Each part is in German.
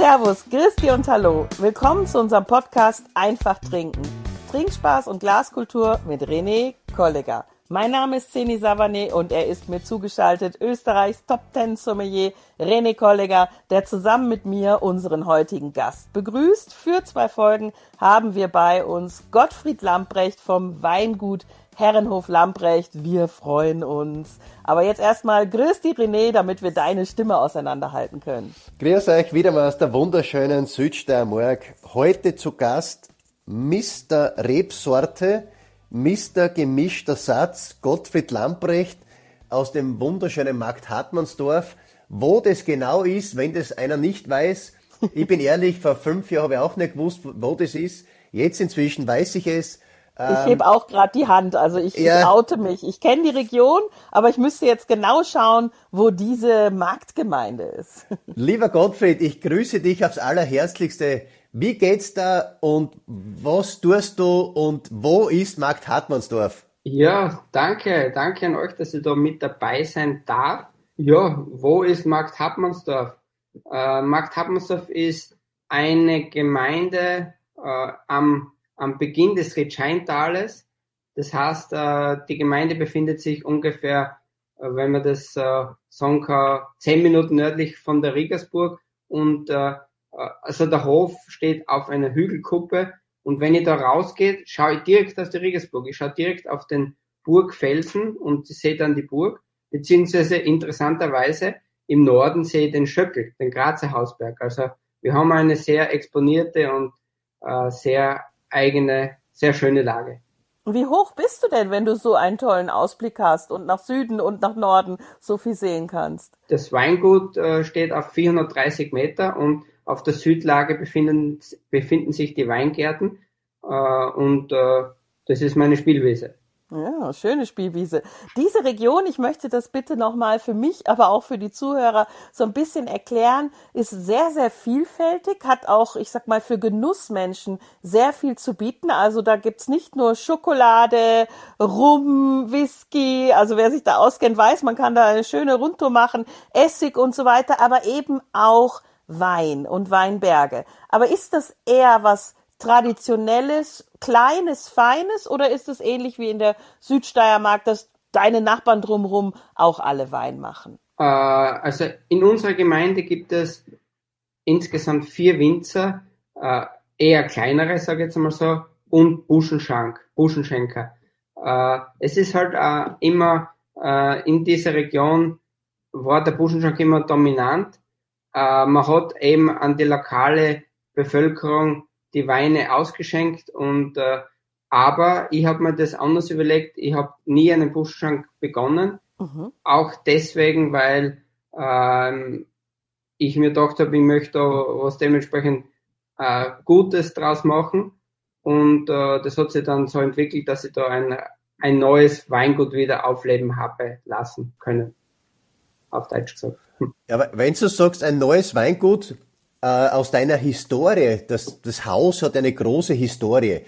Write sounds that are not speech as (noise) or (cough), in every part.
Servus, Christi und Hallo. Willkommen zu unserem Podcast Einfach Trinken. Trinkspaß und Glaskultur mit René Kollega. Mein Name ist Zeni Savané und er ist mir zugeschaltet Österreichs Top Ten Sommelier René Kollega, der zusammen mit mir unseren heutigen Gast begrüßt. Für zwei Folgen haben wir bei uns Gottfried Lamprecht vom Weingut Herrenhof Lamprecht. Wir freuen uns. Aber jetzt erstmal grüß die René, damit wir deine Stimme auseinanderhalten können. Grüß euch wieder mal aus der wunderschönen Südsteiermark. Heute zu Gast Mr. Rebsorte Mr. Gemischter Satz, Gottfried Lamprecht aus dem wunderschönen Markt Hartmannsdorf. Wo das genau ist, wenn das einer nicht weiß, ich bin ehrlich, vor fünf Jahren habe ich auch nicht gewusst, wo das ist. Jetzt inzwischen weiß ich es. Ich ähm, hebe auch gerade die Hand, also ich, ja. ich oute mich. Ich kenne die Region, aber ich müsste jetzt genau schauen, wo diese Marktgemeinde ist. (laughs) Lieber Gottfried, ich grüße dich aufs allerherzlichste. Wie geht's da und was tust du und wo ist Markt Hartmannsdorf? Ja, danke, danke an euch, dass ich da mit dabei sein darf. Ja, wo ist Markt Hartmannsdorf? Äh, Markt Hartmannsdorf ist eine Gemeinde äh, am, am Beginn des Ritscheintales. Das heißt, äh, die Gemeinde befindet sich ungefähr, äh, wenn man das äh, sagen kann, zehn Minuten nördlich von der Riegersburg und äh, äh, also der Hof steht auf einer Hügelkuppe und wenn ich da rausgehe, schaue ich direkt aus der Regensburg. Ich schaue direkt auf den Burgfelsen und sehe dann die Burg, beziehungsweise interessanterweise im Norden sehe ich den Schöckel, den Grazer Hausberg. Also wir haben eine sehr exponierte und äh, sehr eigene, sehr schöne Lage. Wie hoch bist du denn, wenn du so einen tollen Ausblick hast und nach Süden und nach Norden so viel sehen kannst? Das Weingut äh, steht auf 430 Meter und auf der Südlage befinden, befinden sich die Weingärten äh, und äh, das ist meine Spielwiese. Ja, schöne Spielwiese. Diese Region, ich möchte das bitte nochmal für mich, aber auch für die Zuhörer so ein bisschen erklären, ist sehr, sehr vielfältig, hat auch, ich sag mal, für Genussmenschen sehr viel zu bieten. Also da gibt's nicht nur Schokolade, Rum, Whisky, also wer sich da auskennt, weiß, man kann da eine schöne Rundtour machen, Essig und so weiter, aber eben auch Wein und Weinberge. Aber ist das eher was traditionelles, kleines, feines oder ist es ähnlich wie in der Südsteiermark, dass deine Nachbarn drumherum auch alle Wein machen? Äh, also in unserer Gemeinde gibt es insgesamt vier Winzer, äh, eher kleinere, sage ich jetzt mal so, und Buschenschank, Buschenschenker. Äh, es ist halt immer in dieser Region war der Buschenschank immer dominant man hat eben an die lokale Bevölkerung die Weine ausgeschenkt und äh, aber ich habe mir das anders überlegt. Ich habe nie einen Buschschank begonnen, mhm. auch deswegen, weil ähm, ich mir gedacht habe, ich möchte da was dementsprechend äh, Gutes draus machen und äh, das hat sich dann so entwickelt, dass ich da ein, ein neues Weingut wieder aufleben habe lassen können, auf Deutsch gesagt. Ja, aber wenn du sagst, ein neues Weingut äh, aus deiner Historie, das, das Haus hat eine große Historie.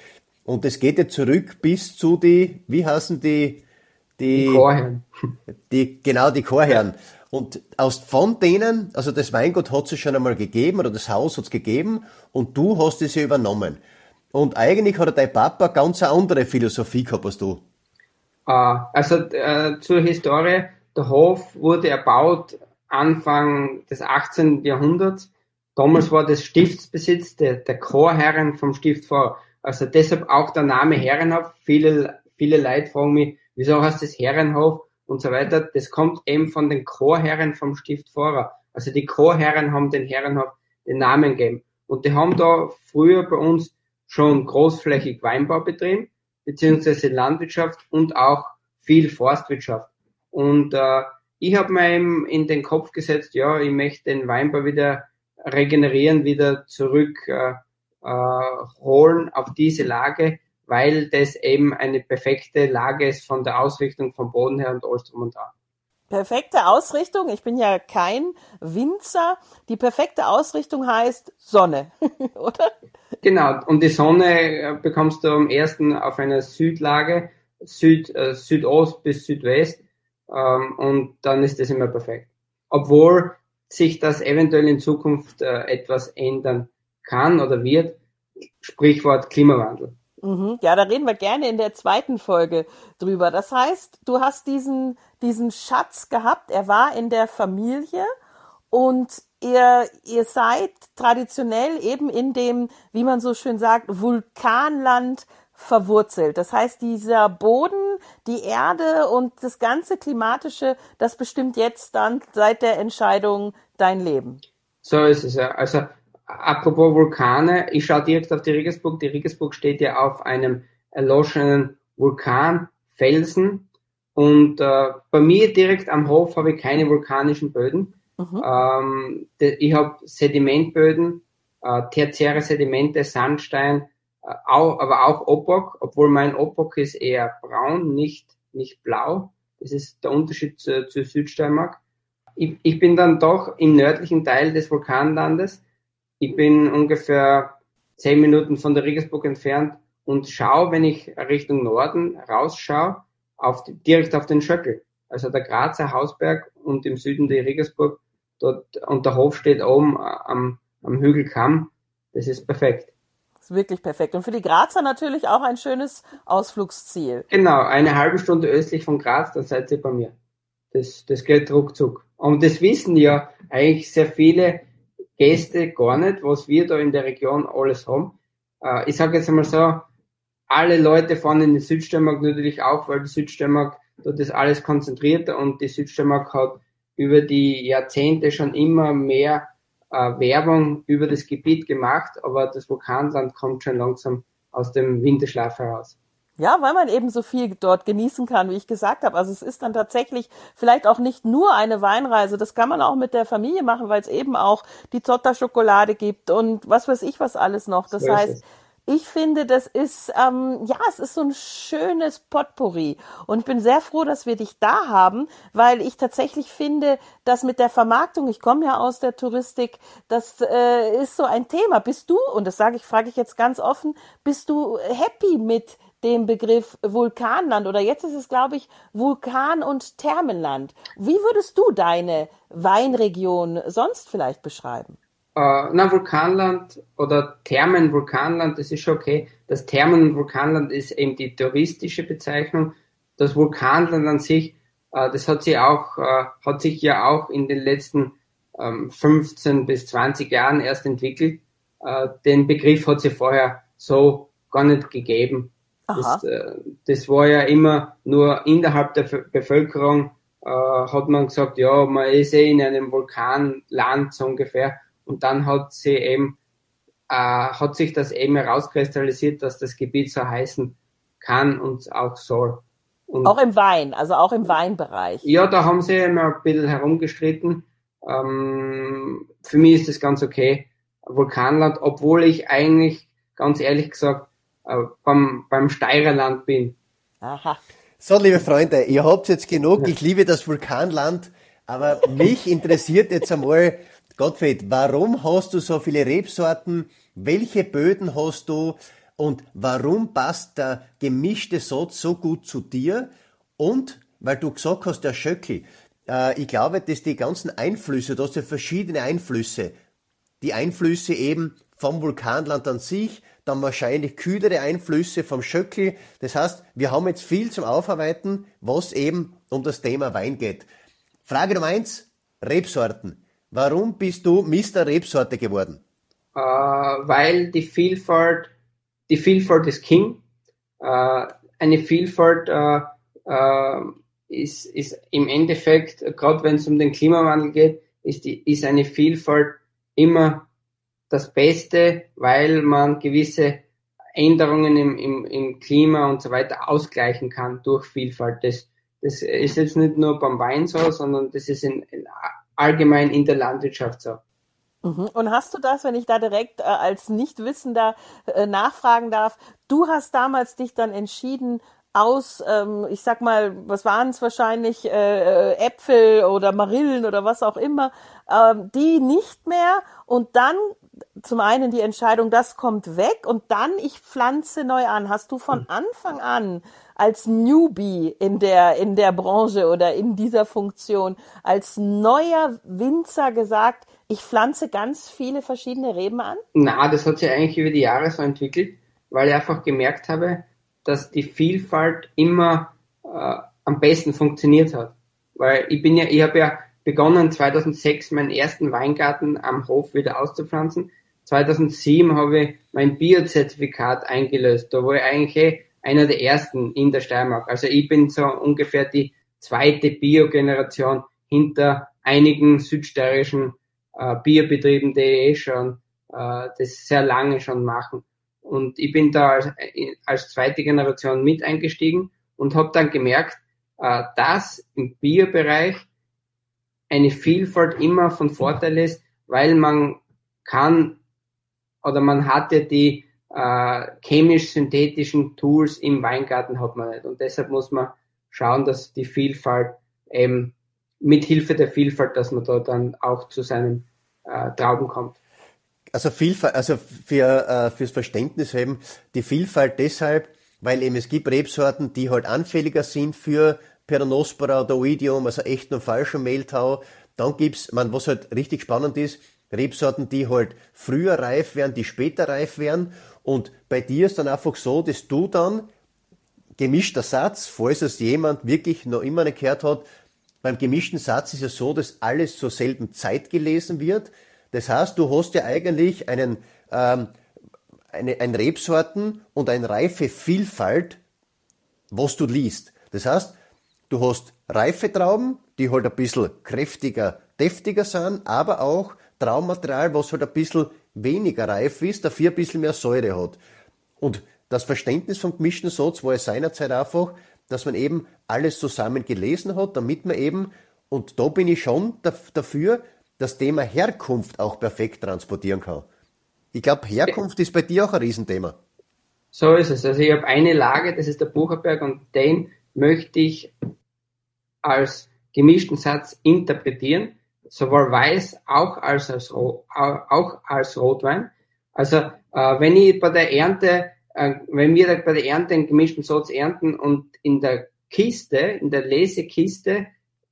Und es geht ja zurück bis zu die, wie heißen die, die, die Chorherren. (laughs) Die, genau, die Chorherren. Und aus von denen, also das Weingut hat es schon einmal gegeben oder das Haus hat es gegeben und du hast es ja übernommen. Und eigentlich hat dein Papa ganz eine andere Philosophie gehabt als du. Uh, also uh, zur Historie, der Hof wurde erbaut Anfang des 18. Jahrhunderts. Damals war das Stiftsbesitz der, der Chorherren vom Stift vor. Also deshalb auch der Name Herrenhof. Viele, viele Leute fragen mich, wieso heißt das Herrenhof und so weiter. Das kommt eben von den Chorherren vom Stift Vorer. Also die Chorherren haben den Herrenhof den Namen gegeben. Und die haben da früher bei uns schon großflächig Weinbau betrieben, beziehungsweise Landwirtschaft und auch viel Forstwirtschaft. Und äh, ich habe mir eben in den Kopf gesetzt, ja, ich möchte den Weinbau wieder regenerieren, wieder zurück äh, äh, holen auf diese Lage, weil das eben eine perfekte Lage ist von der Ausrichtung vom Boden her und alles drum und dran. Perfekte Ausrichtung. Ich bin ja kein Winzer. Die perfekte Ausrichtung heißt Sonne, (laughs) oder? Genau. Und die Sonne äh, bekommst du am ersten auf einer Südlage, Süd, äh, Südost bis Südwest ähm, und dann ist das immer perfekt. Obwohl sich das eventuell in Zukunft äh, etwas ändern kann oder wird. Sprichwort Klimawandel. Mhm. Ja, da reden wir gerne in der zweiten Folge drüber. Das heißt, du hast diesen, diesen Schatz gehabt, er war in der Familie und ihr, ihr seid traditionell eben in dem, wie man so schön sagt, Vulkanland verwurzelt. Das heißt, dieser Boden, die Erde und das ganze Klimatische, das bestimmt jetzt dann seit der Entscheidung dein Leben. So ist es ja. Also apropos Vulkane, ich schaue direkt auf die Regensburg. Die Regensburg steht ja auf einem erloschenen Vulkanfelsen. Und äh, bei mir direkt am Hof habe ich keine vulkanischen Böden. Mhm. Ähm, ich habe Sedimentböden, äh, tertiäre Sedimente, Sandstein, auch, aber auch Opok, obwohl mein Opok ist eher braun, nicht, nicht blau. Das ist der Unterschied zu, zu Südsteiermark. Ich, ich bin dann doch im nördlichen Teil des Vulkanlandes ich bin ungefähr zehn Minuten von der Regensburg entfernt und schaue, wenn ich Richtung Norden rausschaue, auf direkt auf den Schöckel. Also der Grazer Hausberg und im Süden die Regensburg. Dort, und der Hof steht oben äh, am, am Hügelkamm. Das ist perfekt. Ist wirklich perfekt. Und für die Grazer natürlich auch ein schönes Ausflugsziel. Genau, eine halbe Stunde östlich von Graz, dann seid ihr bei mir. Das, das geht ruckzuck. Und das wissen ja eigentlich sehr viele, Gäste gar nicht, was wir da in der Region alles haben. Äh, ich sage jetzt einmal so, alle Leute fahren in den Südsteiermark natürlich auch, weil die Südsteiermark dort ist alles konzentriert und die Südsteiermark hat über die Jahrzehnte schon immer mehr äh, Werbung über das Gebiet gemacht, aber das Vulkanland kommt schon langsam aus dem Winterschlaf heraus. Ja, weil man eben so viel dort genießen kann, wie ich gesagt habe. Also es ist dann tatsächlich vielleicht auch nicht nur eine Weinreise. Das kann man auch mit der Familie machen, weil es eben auch die Zotter-Schokolade gibt und was weiß ich was alles noch. Das so heißt, ich finde, das ist, ähm, ja, es ist so ein schönes Potpourri. Und ich bin sehr froh, dass wir dich da haben, weil ich tatsächlich finde, dass mit der Vermarktung, ich komme ja aus der Touristik, das äh, ist so ein Thema. Bist du, und das sage ich, frage ich jetzt ganz offen, bist du happy mit dem Begriff Vulkanland oder jetzt ist es, glaube ich, Vulkan- und Thermenland. Wie würdest du deine Weinregion sonst vielleicht beschreiben? Uh, na, Vulkanland oder Thermen-Vulkanland, das ist schon okay. Das Thermen-Vulkanland ist eben die touristische Bezeichnung. Das Vulkanland an sich, uh, das hat sich auch, uh, hat sich ja auch in den letzten 15 ähm, bis 20 Jahren erst entwickelt. den Begriff hat sie vorher so gar nicht gegeben. Das, äh, das, war ja immer nur innerhalb der Bevölkerung, äh, hat man gesagt, ja, man ist eh in einem Vulkanland so ungefähr. Und dann hat sie eben, äh, hat sich das eben herauskristallisiert, dass das Gebiet so heißen kann und auch soll. Und auch im Wein, also auch im Weinbereich. Ja, da haben sie immer ein bisschen herumgestritten. Ähm, für mich ist das ganz okay. Vulkanland, obwohl ich eigentlich, ganz ehrlich gesagt, äh, beim, beim Steirerland bin. Aha. So, liebe Freunde, ihr habt jetzt genug. Ich liebe das Vulkanland, aber mich interessiert jetzt einmal, Gottfried, warum hast du so viele Rebsorten? Welche Böden hast du? Und warum passt der gemischte Satz so gut zu dir? Und, weil du gesagt hast, der Schöckel, äh, ich glaube, dass die ganzen Einflüsse, du hast ja verschiedene Einflüsse. Die Einflüsse eben vom Vulkanland an sich, dann wahrscheinlich kühlere Einflüsse vom Schöckel. Das heißt, wir haben jetzt viel zum Aufarbeiten, was eben um das Thema Wein geht. Frage Nummer eins, Rebsorten. Warum bist du Mr. Rebsorte geworden? Uh, weil die Vielfalt, die Vielfalt ist King. Uh, eine Vielfalt uh, ist, ist im Endeffekt, gerade wenn es um den Klimawandel geht, ist, die, ist eine Vielfalt immer das Beste, weil man gewisse Änderungen im, im, im Klima und so weiter ausgleichen kann durch Vielfalt. Das, das ist jetzt nicht nur beim Wein so, sondern das ist in, in allgemein in der Landwirtschaft so. Mhm. Und hast du das, wenn ich da direkt äh, als Nichtwissender äh, nachfragen darf, du hast damals dich dann entschieden, aus, ähm, ich sag mal, was waren es wahrscheinlich, äh, äh, Äpfel oder Marillen oder was auch immer, ähm, die nicht mehr und dann zum einen die Entscheidung, das kommt weg und dann ich pflanze neu an. Hast du von Anfang an als Newbie in der, in der Branche oder in dieser Funktion, als neuer Winzer gesagt, ich pflanze ganz viele verschiedene Reben an? Na, das hat sich eigentlich über die Jahre so entwickelt, weil ich einfach gemerkt habe, dass die Vielfalt immer äh, am besten funktioniert hat. Weil ich bin ja, ich habe ja begonnen 2006 meinen ersten Weingarten am Hof wieder auszupflanzen. 2007 habe ich mein Biozertifikat eingelöst. Da war ich eigentlich einer der ersten in der Steiermark. Also ich bin so ungefähr die zweite Biogeneration hinter einigen südsteirischen äh, Bierbetrieben, die eh schon äh, das sehr lange schon machen. Und ich bin da als, als zweite Generation mit eingestiegen und habe dann gemerkt, äh, dass im Bierbereich eine Vielfalt immer von Vorteil ist, weil man kann oder man hatte die äh, chemisch-synthetischen Tools im Weingarten hat man nicht. Und deshalb muss man schauen, dass die Vielfalt eben mit Hilfe der Vielfalt, dass man da dann auch zu seinen äh, Trauben kommt. Also Vielfalt, also für, äh, fürs Verständnis eben, die Vielfalt deshalb, weil eben es gibt Rebsorten, die halt anfälliger sind für Peronospora oder Oidium, also echten und falschen Mehltau. Dann gibt's, man, was halt richtig spannend ist, Rebsorten, die halt früher reif werden, die später reif werden. Und bei dir ist dann einfach so, dass du dann gemischter Satz, falls es jemand wirklich noch immer nicht gehört hat, beim gemischten Satz ist es so, dass alles zur selben Zeit gelesen wird. Das heißt, du hast ja eigentlich einen, ähm, eine, ein Rebsorten und eine reife Vielfalt, was du liest. Das heißt, du hast reife Trauben, die halt ein bisschen kräftiger, deftiger sind, aber auch Traummaterial, was halt ein bisschen weniger reif ist, dafür ein bisschen mehr Säure hat. Und das Verständnis vom gemischten Satz war es seinerzeit einfach, dass man eben alles zusammen gelesen hat, damit man eben, und da bin ich schon dafür, das Thema Herkunft auch perfekt transportieren kann. Ich glaube, Herkunft ist bei dir auch ein Riesenthema. So ist es. Also ich habe eine Lage, das ist der Bucherberg und den möchte ich als gemischten Satz interpretieren, sowohl weiß auch als, als, auch als Rotwein. Also äh, wenn ich bei der Ernte, äh, wenn wir bei der Ernte einen gemischten Satz ernten und in der Kiste, in der Lesekiste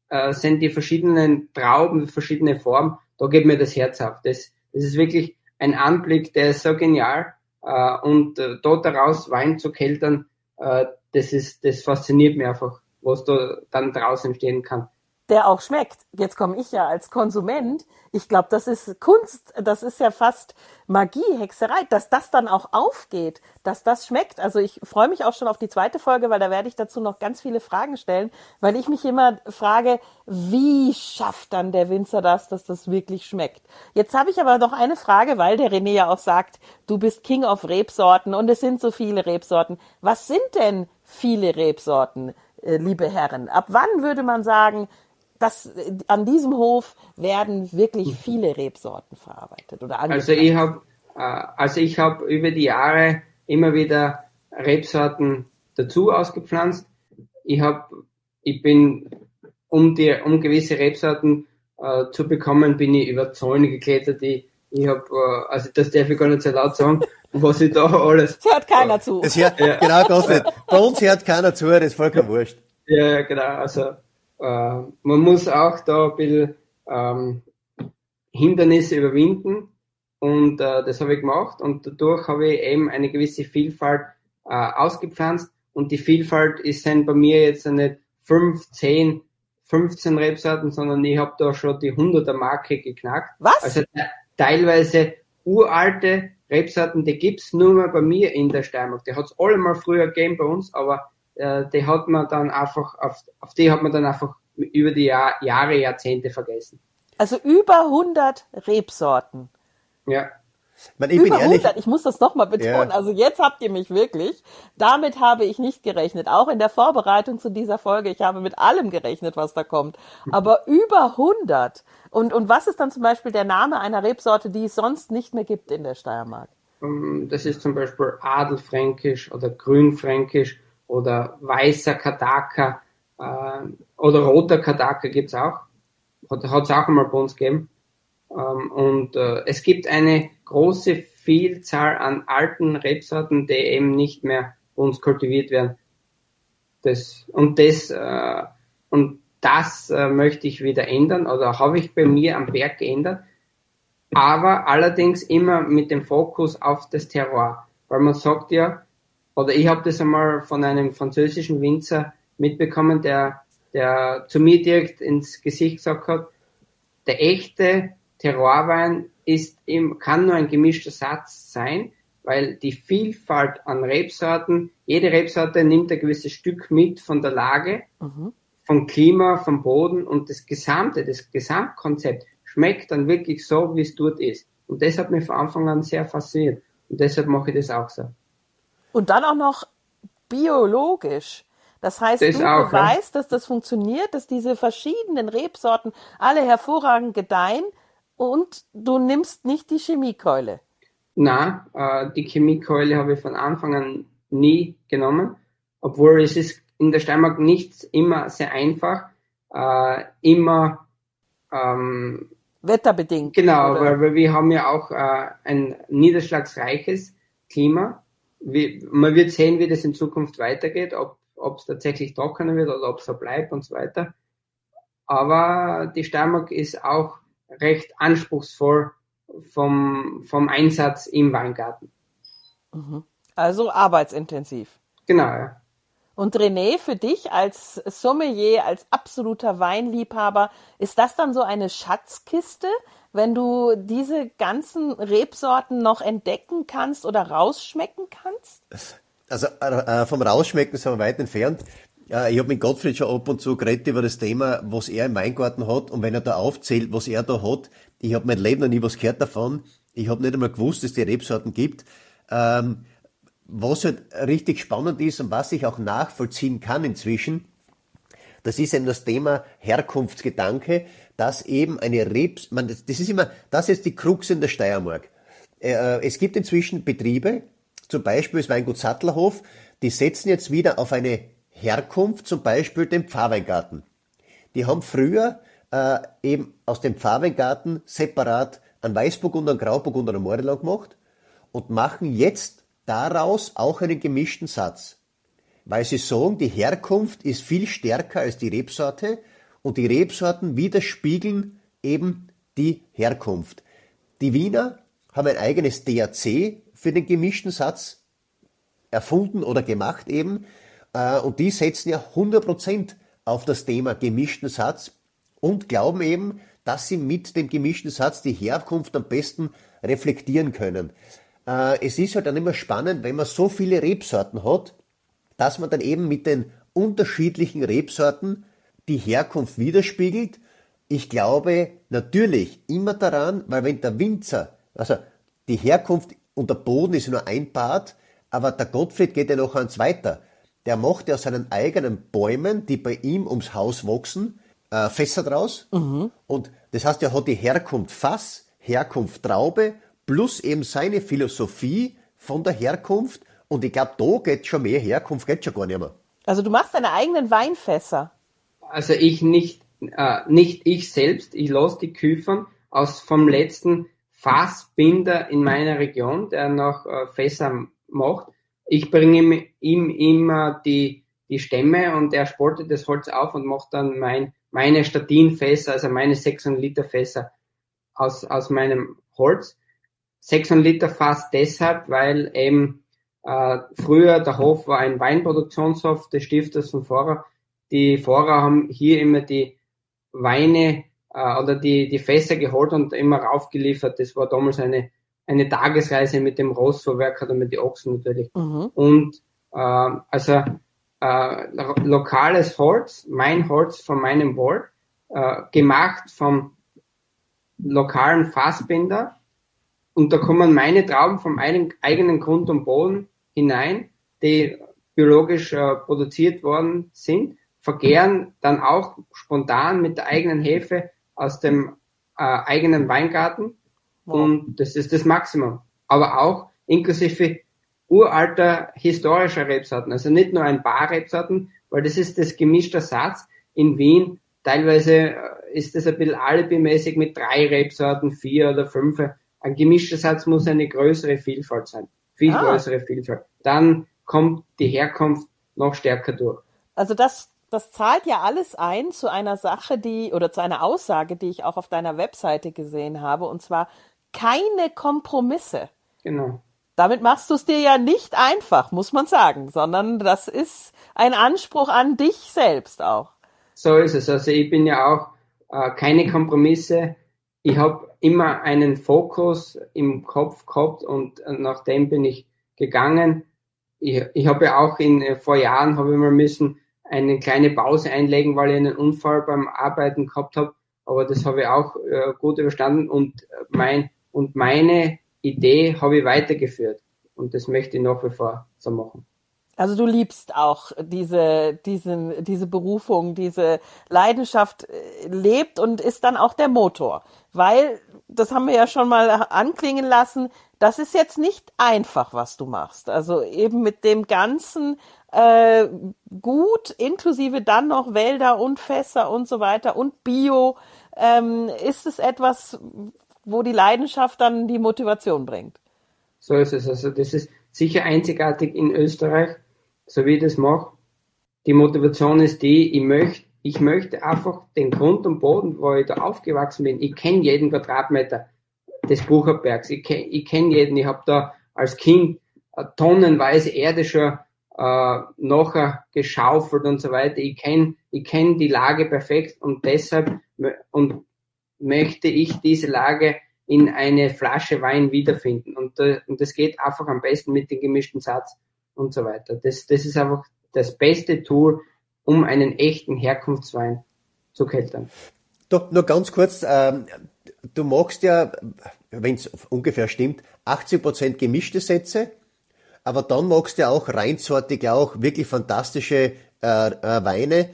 äh, sind die verschiedenen Trauben, verschiedene Formen, da geht mir das Herz auf. Das, das ist wirklich ein Anblick, der ist so genial. Äh, und äh, dort daraus Wein zu keltern, äh, das ist, das fasziniert mich einfach, was da dann draußen entstehen kann der auch schmeckt. Jetzt komme ich ja als Konsument. Ich glaube, das ist Kunst, das ist ja fast Magie, Hexerei, dass das dann auch aufgeht, dass das schmeckt. Also ich freue mich auch schon auf die zweite Folge, weil da werde ich dazu noch ganz viele Fragen stellen, weil ich mich immer frage, wie schafft dann der Winzer das, dass das wirklich schmeckt? Jetzt habe ich aber noch eine Frage, weil der René ja auch sagt, du bist King of Rebsorten und es sind so viele Rebsorten. Was sind denn viele Rebsorten, äh, liebe Herren? Ab wann würde man sagen, das, an diesem Hof werden wirklich viele Rebsorten verarbeitet oder Also ich habe äh, also ich habe über die Jahre immer wieder Rebsorten dazu ausgepflanzt. Ich habe ich bin um die um gewisse Rebsorten äh, zu bekommen, bin ich über Zäune geklettert. Ich, ich habe äh, also das darf ich gar nicht so laut sagen, was ich da alles. Es hört keiner zu. Es hört, ja. Genau, ganz nicht. Bei uns hört keiner zu, das ist vollkommen wurscht. Ja, genau. Also äh, man muss auch da ein bisschen ähm, Hindernisse überwinden und äh, das habe ich gemacht und dadurch habe ich eben eine gewisse Vielfalt äh, ausgepflanzt und die Vielfalt ist dann bei mir jetzt nicht 5, 10, 15 Rebsorten, sondern ich habe da schon die 100er Marke geknackt. Was? Also teilweise uralte Rebsorten, die gibt's nur mal bei mir in der Steiermark. Die hat's alle mal früher gegeben bei uns, aber äh, die hat man dann einfach, auf, auf die hat man dann einfach über die Jahr, Jahre, Jahrzehnte vergessen. Also über 100 Rebsorten. Ja. Man, ich Über bin ehrlich, 100, ich muss das nochmal betonen. Ja. Also jetzt habt ihr mich wirklich. Damit habe ich nicht gerechnet. Auch in der Vorbereitung zu dieser Folge. Ich habe mit allem gerechnet, was da kommt. Aber (laughs) über 100. Und, und was ist dann zum Beispiel der Name einer Rebsorte, die es sonst nicht mehr gibt in der Steiermark? Ähm, das ist zum Beispiel Adelfränkisch oder Grünfränkisch oder weißer Kataka äh, oder roter Kataka gibt's auch. Hat es auch einmal bei uns gegeben. Ähm, und äh, es gibt eine große Vielzahl an alten Rebsorten, die eben nicht mehr bei uns kultiviert werden. Das, und das, äh, und das äh, möchte ich wieder ändern oder habe ich bei mir am Berg geändert. Aber allerdings immer mit dem Fokus auf das Terroir. Weil man sagt ja, oder ich habe das einmal von einem französischen Winzer mitbekommen, der, der zu mir direkt ins Gesicht gesagt hat, der echte Terroirwein ist im, kann nur ein gemischter Satz sein, weil die Vielfalt an Rebsorten, jede Rebsorte nimmt ein gewisses Stück mit von der Lage, mhm. vom Klima, vom Boden und das Gesamte, das Gesamtkonzept schmeckt dann wirklich so, wie es dort ist. Und das hat mich von Anfang an sehr fasziniert. Und deshalb mache ich das auch so. Und dann auch noch biologisch. Das heißt, das du auch, weißt, ja. dass das funktioniert, dass diese verschiedenen Rebsorten alle hervorragend gedeihen und du nimmst nicht die Chemiekeule. Na, äh, die Chemiekeule habe ich von Anfang an nie genommen, obwohl es ist in der Steiermark nicht immer sehr einfach, äh, immer ähm, wetterbedingt. Genau, weil, weil, wir haben ja auch äh, ein niederschlagsreiches Klima. Wie, man wird sehen, wie das in Zukunft weitergeht, ob es tatsächlich trockener wird oder ob es so bleibt und so weiter. Aber die Steiermark ist auch recht anspruchsvoll vom, vom Einsatz im Weingarten. Mhm. Also arbeitsintensiv. Genau, ja. Und René, für dich als Sommelier, als absoluter Weinliebhaber, ist das dann so eine Schatzkiste, wenn du diese ganzen Rebsorten noch entdecken kannst oder rausschmecken kannst? Also äh, vom Rausschmecken sind wir weit entfernt. Äh, ich habe mit Gottfried schon ab und zu geredet über das Thema, was er im Weingarten hat. Und wenn er da aufzählt, was er da hat, ich habe mein Leben noch nie was gehört davon. Ich habe nicht einmal gewusst, dass es die Rebsorten gibt. Ähm, was halt richtig spannend ist und was ich auch nachvollziehen kann inzwischen, das ist eben das Thema Herkunftsgedanke, dass eben eine Rebs, man, das ist immer, das ist die Krux in der Steiermark. Äh, es gibt inzwischen Betriebe, zum Beispiel das Weingut Sattlerhof, die setzen jetzt wieder auf eine Herkunft, zum Beispiel den Pfarrweingarten. Die haben früher äh, eben aus dem Pfarrweingarten separat einen Weißburgunder, einen Grauburgunder und einen Mordelau gemacht und machen jetzt daraus auch einen gemischten Satz. Weil sie sagen, die Herkunft ist viel stärker als die Rebsorte und die Rebsorten widerspiegeln eben die Herkunft. Die Wiener haben ein eigenes DAC für den gemischten Satz erfunden oder gemacht eben. Äh, und die setzen ja 100% auf das Thema gemischten Satz und glauben eben, dass sie mit dem gemischten Satz die Herkunft am besten reflektieren können. Äh, es ist halt dann immer spannend, wenn man so viele Rebsorten hat, dass man dann eben mit den unterschiedlichen Rebsorten die Herkunft widerspiegelt. Ich glaube natürlich immer daran, weil wenn der Winzer, also die Herkunft und der Boden ist nur ein Part, aber der Gottfried geht ja noch eins weiter. Der macht ja aus seinen eigenen Bäumen, die bei ihm ums Haus wachsen, äh, Fässer draus. Mhm. Und das heißt, er hat die Herkunft Fass, Herkunft Traube, plus eben seine Philosophie von der Herkunft. Und ich glaube, da geht schon mehr Herkunft, geht schon gar nicht mehr. Also du machst deine eigenen Weinfässer. Also ich nicht, äh, nicht ich selbst, ich lasse die Küfern aus vom letzten Fassbinder in meiner Region, der noch äh, Fässer macht. Ich bringe ihm immer die, die Stämme und er spaltet das Holz auf und macht dann mein, meine Statinfässer, also meine 600 Liter Fässer aus, aus meinem Holz. 600 Liter Fass deshalb, weil eben äh, früher der Hof war ein Weinproduktionshof des Stifters von Vorer. Die Vorer haben hier immer die Weine äh, oder die, die Fässer geholt und immer raufgeliefert. Das war damals eine, eine Tagesreise mit dem Rossvorwerk oder mit den Ochsen natürlich. Mhm. Und äh, also äh, lokales Holz, mein Holz von meinem Wald, äh, gemacht vom lokalen Fassbinder. Und da kommen meine Trauben vom eigenen Grund und Boden hinein, die biologisch äh, produziert worden sind, vergären dann auch spontan mit der eigenen Hefe aus dem äh, eigenen Weingarten wow. und das ist das Maximum. Aber auch inklusive uralter historischer Rebsorten, also nicht nur ein paar Rebsorten, weil das ist das gemischte Satz in Wien. Teilweise äh, ist das ein bisschen alibimäßig mit drei Rebsorten, vier oder fünf. ein gemischter Satz muss eine größere Vielfalt sein. Viel ah. größere Vielfalt. Dann kommt die Herkunft noch stärker durch. Also das, das zahlt ja alles ein zu einer Sache, die, oder zu einer Aussage, die ich auch auf deiner Webseite gesehen habe, und zwar keine Kompromisse. Genau. Damit machst du es dir ja nicht einfach, muss man sagen, sondern das ist ein Anspruch an dich selbst auch. So ist es. Also ich bin ja auch äh, keine Kompromisse. Ich habe immer einen Fokus im Kopf gehabt und nach dem bin ich gegangen. Ich, ich habe ja auch in äh, vor Jahren habe ich mal müssen eine kleine Pause einlegen, weil ich einen Unfall beim Arbeiten gehabt habe. Aber das habe ich auch äh, gut überstanden und mein und meine Idee habe ich weitergeführt. Und das möchte ich nach wie vor so machen. Also du liebst auch diese, diese, diese Berufung, diese Leidenschaft äh, lebt und ist dann auch der Motor. Weil, das haben wir ja schon mal anklingen lassen, das ist jetzt nicht einfach, was du machst. Also eben mit dem ganzen äh, Gut, inklusive dann noch Wälder und Fässer und so weiter und Bio, ähm, ist es etwas, wo die Leidenschaft dann die Motivation bringt. So ist es. Also das ist sicher einzigartig in Österreich, so wie ich das mache. Die Motivation ist die, ich möchte, ich möchte einfach den Grund und Boden, wo ich da aufgewachsen bin. Ich kenne jeden Quadratmeter des Bucherbergs. Ich kenne ich kenn jeden. Ich habe da als Kind tonnenweise Erde schon äh, nachher geschaufelt und so weiter. Ich kenne ich kenn die Lage perfekt und deshalb und möchte ich diese Lage in eine Flasche Wein wiederfinden. Und, äh, und das geht einfach am besten mit dem gemischten Satz und so weiter. Das, das ist einfach das beste Tool, um einen echten Herkunftswein zu keltern. Doch, nur ganz kurz, ähm, du magst ja, wenn es ungefähr stimmt, 80% gemischte Sätze, aber dann magst du ja auch reinsortig auch wirklich fantastische äh, äh, Weine.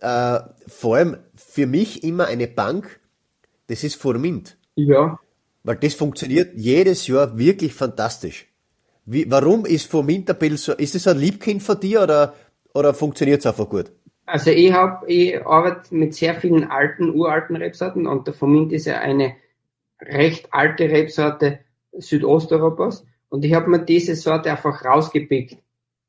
Äh, vor allem für mich immer eine Bank, das ist Formint. Ja. Weil das funktioniert jedes Jahr wirklich fantastisch. Wie, warum ist Forminterbill so, ist es ein Liebkind von dir oder, oder funktioniert es einfach gut? Also ich habe, ich arbeite mit sehr vielen alten, uralten Rebsorten und der Formint ist ja eine recht alte Rebsorte Südosteuropas und ich habe mir diese Sorte einfach rausgepickt, äh,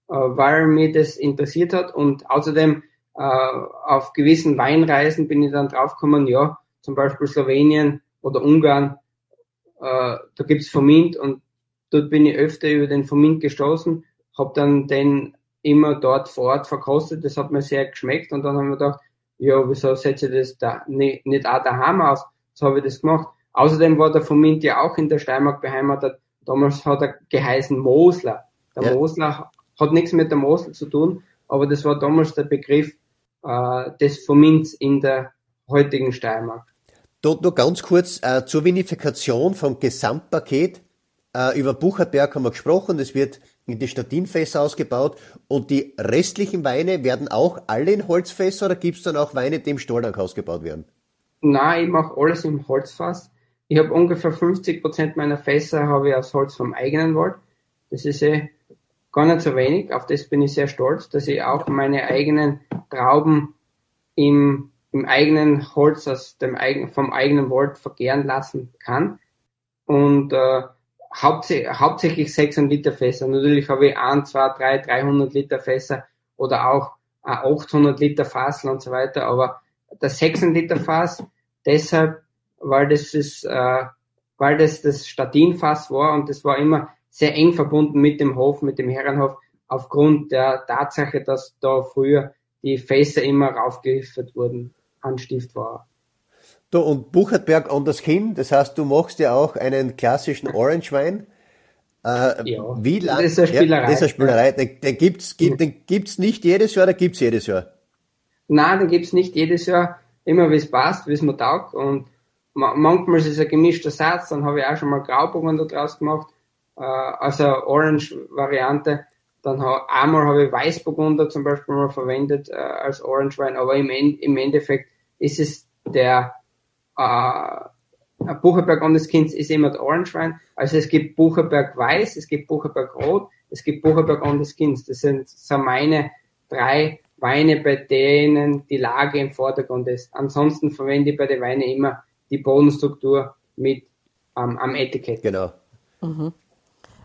weil mir das interessiert hat und außerdem äh, auf gewissen Weinreisen bin ich dann draufgekommen, ja, zum Beispiel Slowenien oder Ungarn, äh, da gibt's Formint und dort bin ich öfter über den Formint gestoßen, habe dann den immer dort vor Ort verkostet, das hat mir sehr geschmeckt und dann haben wir gedacht, ja, wieso setze ich das da nicht, nicht auch daheim aus? So habe ich das gemacht. Außerdem war der Formint ja auch in der Steiermark beheimatet. Damals hat er geheißen Mosler. Der ja. Mosler hat nichts mit der Mosel zu tun, aber das war damals der Begriff äh, des Formints in der heutigen Steiermark. Dort noch ganz kurz äh, zur Vinifikation vom Gesamtpaket. Äh, über Bucherberg haben wir gesprochen, das wird in die Statinfässer ausgebaut und die restlichen Weine werden auch alle in Holzfässer oder gibt es dann auch Weine, die im Stoldank ausgebaut werden? Nein, ich mache alles im Holzfass. Ich habe ungefähr 50 Prozent meiner Fässer habe ich aus Holz vom eigenen Wald. Das ist eh gar nicht so wenig. Auf das bin ich sehr stolz, dass ich auch meine eigenen Trauben im im eigenen Holz aus dem eigenen, vom eigenen Wald vergären lassen kann. Und äh, hauptsächlich, hauptsächlich 600 Liter Fässer. Natürlich habe ich 1, 2, 3, 300 Liter Fässer oder auch 800 Liter Fassel und so weiter. Aber das 600 Liter Fass deshalb, weil das ist, äh, weil das das Statinfass war und das war immer sehr eng verbunden mit dem Hof, mit dem Herrenhof, aufgrund der Tatsache, dass da früher die Fässer immer raufgeliefert wurden. Anstift war. Du, und Buchertberg on das Kinn, das heißt, du machst ja auch einen klassischen Orange Wein. Äh, ja, wie lang, das ist eine Spielerei. Ja, das ist eine Spielerei. Den, den, gibt's, den gibt's nicht jedes Jahr, oder gibt's jedes Jahr? Nein, den gibt's nicht jedes Jahr. Immer wie es passt, wie es mir taugt. Und manchmal ist es ein gemischter Satz, dann habe ich auch schon mal Grauburgen da draus gemacht. Äh, also Orange-Variante. Dann ha, einmal habe ich Weißburgunder zum Beispiel mal verwendet äh, als Orange Wein, aber im, im Endeffekt ist es der äh, Bucherberg on the Skins ist immer der Orange Wein. Also es gibt Bucherberg Weiß, es gibt Bucherberg Rot, es gibt Bucherberg on the Skins. Das sind so meine drei Weine, bei denen die Lage im Vordergrund ist. Ansonsten verwende ich bei den Weinen immer die Bodenstruktur mit am, am Etikett. Genau. Mhm.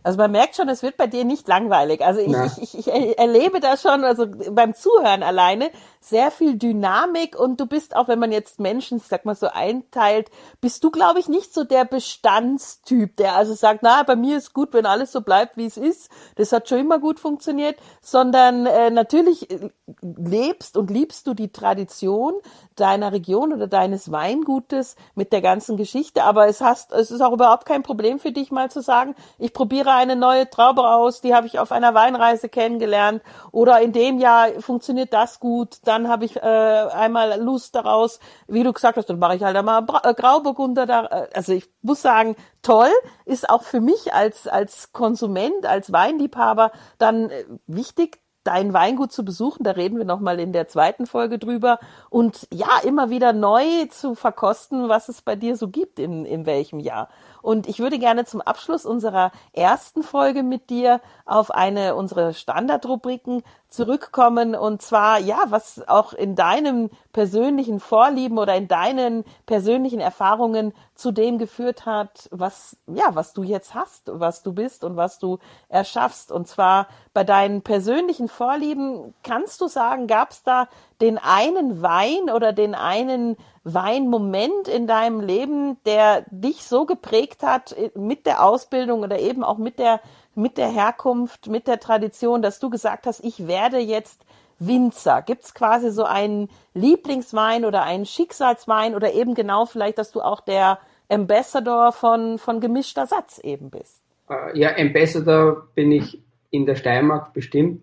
Also man merkt schon, es wird bei dir nicht langweilig. Also ich, ich, ich, ich erlebe da schon, also beim Zuhören alleine, sehr viel Dynamik und du bist auch, wenn man jetzt Menschen, sag mal so einteilt, bist du, glaube ich, nicht so der Bestandstyp, der also sagt, na, bei mir ist gut, wenn alles so bleibt, wie es ist. Das hat schon immer gut funktioniert, sondern äh, natürlich äh, lebst und liebst du die Tradition deiner Region oder deines Weingutes mit der ganzen Geschichte. Aber es hast, es ist auch überhaupt kein Problem für dich mal zu sagen, ich probiere eine neue Traube aus, die habe ich auf einer Weinreise kennengelernt oder in dem Jahr funktioniert das gut dann habe ich äh, einmal Lust daraus, wie du gesagt hast, dann mache ich halt einmal Bra äh, Grauburgunder da. Äh, also ich muss sagen, toll, ist auch für mich als, als Konsument, als Weinliebhaber dann äh, wichtig, dein Weingut zu besuchen. Da reden wir nochmal in der zweiten Folge drüber. Und ja, immer wieder neu zu verkosten, was es bei dir so gibt in, in welchem Jahr. Und ich würde gerne zum Abschluss unserer ersten Folge mit dir auf eine unserer Standardrubriken zurückkommen. Und zwar, ja, was auch in deinem persönlichen Vorlieben oder in deinen persönlichen Erfahrungen zu dem geführt hat, was, ja, was du jetzt hast, was du bist und was du erschaffst. Und zwar bei deinen persönlichen Vorlieben, kannst du sagen, gab es da den einen Wein oder den einen Weinmoment in deinem Leben, der dich so geprägt hat mit der Ausbildung oder eben auch mit der, mit der Herkunft, mit der Tradition, dass du gesagt hast, ich werde jetzt Winzer? Gibt es quasi so einen Lieblingswein oder einen Schicksalswein oder eben genau vielleicht, dass du auch der Ambassador von, von gemischter Satz eben bist? Äh, ja, Ambassador bin ich in der Steiermark bestimmt.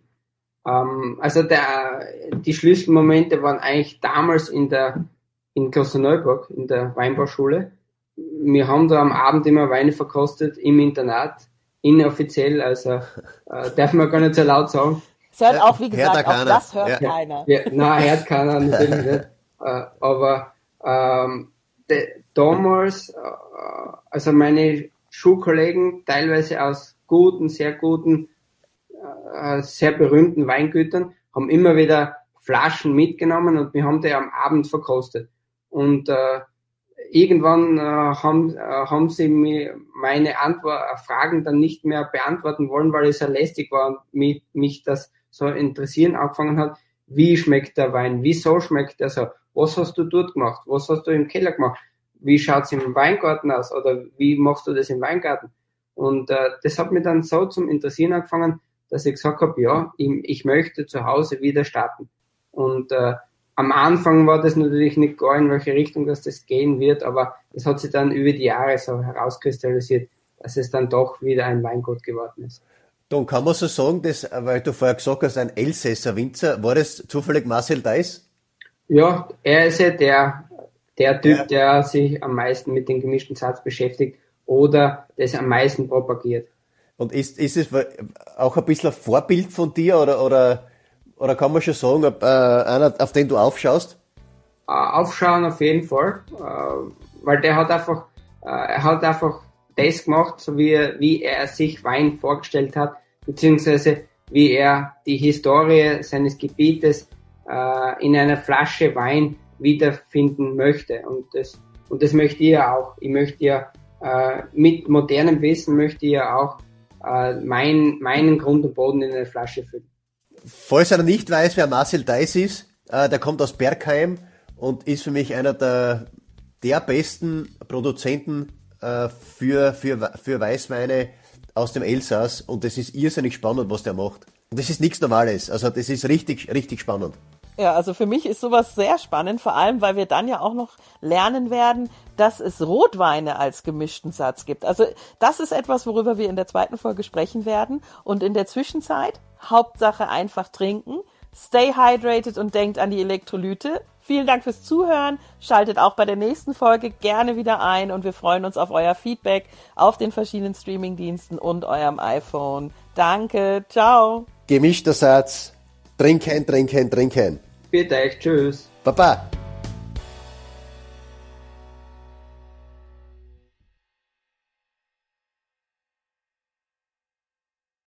Ähm, also der, die Schlüsselmomente waren eigentlich damals in der in Klosterneuburg in der Weinbauschule. Wir haben da am Abend immer Weine verkostet im Internat, inoffiziell, also äh, darf man gar nicht so laut sagen. Das hört auch, wie gesagt, auch das hört ja. keiner. Ja, nein, hört keiner natürlich nicht. (laughs) Äh, aber ähm, de, damals, äh, also meine Schulkollegen, teilweise aus guten, sehr guten, äh, sehr berühmten Weingütern, haben immer wieder Flaschen mitgenommen und wir haben die am Abend verkostet. Und äh, irgendwann äh, haben, äh, haben sie mir meine Antwort, äh, Fragen dann nicht mehr beantworten wollen, weil es ja lästig war und mich, mich das so interessieren angefangen hat. Wie schmeckt der Wein? Wieso schmeckt der so? Was hast du dort gemacht? Was hast du im Keller gemacht? Wie schaut's im Weingarten aus? Oder wie machst du das im Weingarten? Und äh, das hat mich dann so zum Interessieren angefangen, dass ich gesagt habe, ja, ich, ich möchte zu Hause wieder starten. Und äh, am Anfang war das natürlich nicht gar in welche Richtung, dass das gehen wird, aber es hat sich dann über die Jahre so herauskristallisiert, dass es dann doch wieder ein Weingut geworden ist. Dann kann man so sagen, dass, weil du vorher gesagt hast, ein Elsässer Winzer, war das zufällig Marcel Deiss? Ja, er ist ja der, der Typ, ja. der sich am meisten mit dem gemischten Satz beschäftigt oder das am meisten propagiert. Und ist, ist es auch ein bisschen ein Vorbild von dir oder, oder oder kann man schon sagen, ob, äh, einer, auf den du aufschaust? Äh, aufschauen auf jeden Fall, äh, weil der hat einfach, äh, er hat einfach das gemacht, so wie, wie er sich Wein vorgestellt hat, beziehungsweise wie er die Historie seines Gebietes in einer Flasche Wein wiederfinden möchte. Und das, und das möchte ich ja auch. Ich möchte ja mit modernem Wissen möchte ich ja auch äh, mein, meinen Grund und Boden in eine Flasche füllen. Falls er nicht weiß, wer Marcel Deiss ist, äh, der kommt aus Bergheim und ist für mich einer der, der besten Produzenten äh, für, für, für Weißweine aus dem Elsass und das ist irrsinnig spannend, was der macht. Und das ist nichts Normales, also das ist richtig, richtig spannend. Ja, also für mich ist sowas sehr spannend, vor allem, weil wir dann ja auch noch lernen werden, dass es Rotweine als gemischten Satz gibt. Also das ist etwas, worüber wir in der zweiten Folge sprechen werden. Und in der Zwischenzeit, Hauptsache einfach trinken, stay hydrated und denkt an die Elektrolyte. Vielen Dank fürs Zuhören. Schaltet auch bei der nächsten Folge gerne wieder ein und wir freuen uns auf euer Feedback auf den verschiedenen Streamingdiensten und eurem iPhone. Danke. Ciao. Gemischter Satz. Trinken, trinken, trinken. Bitte tschüss. Baba.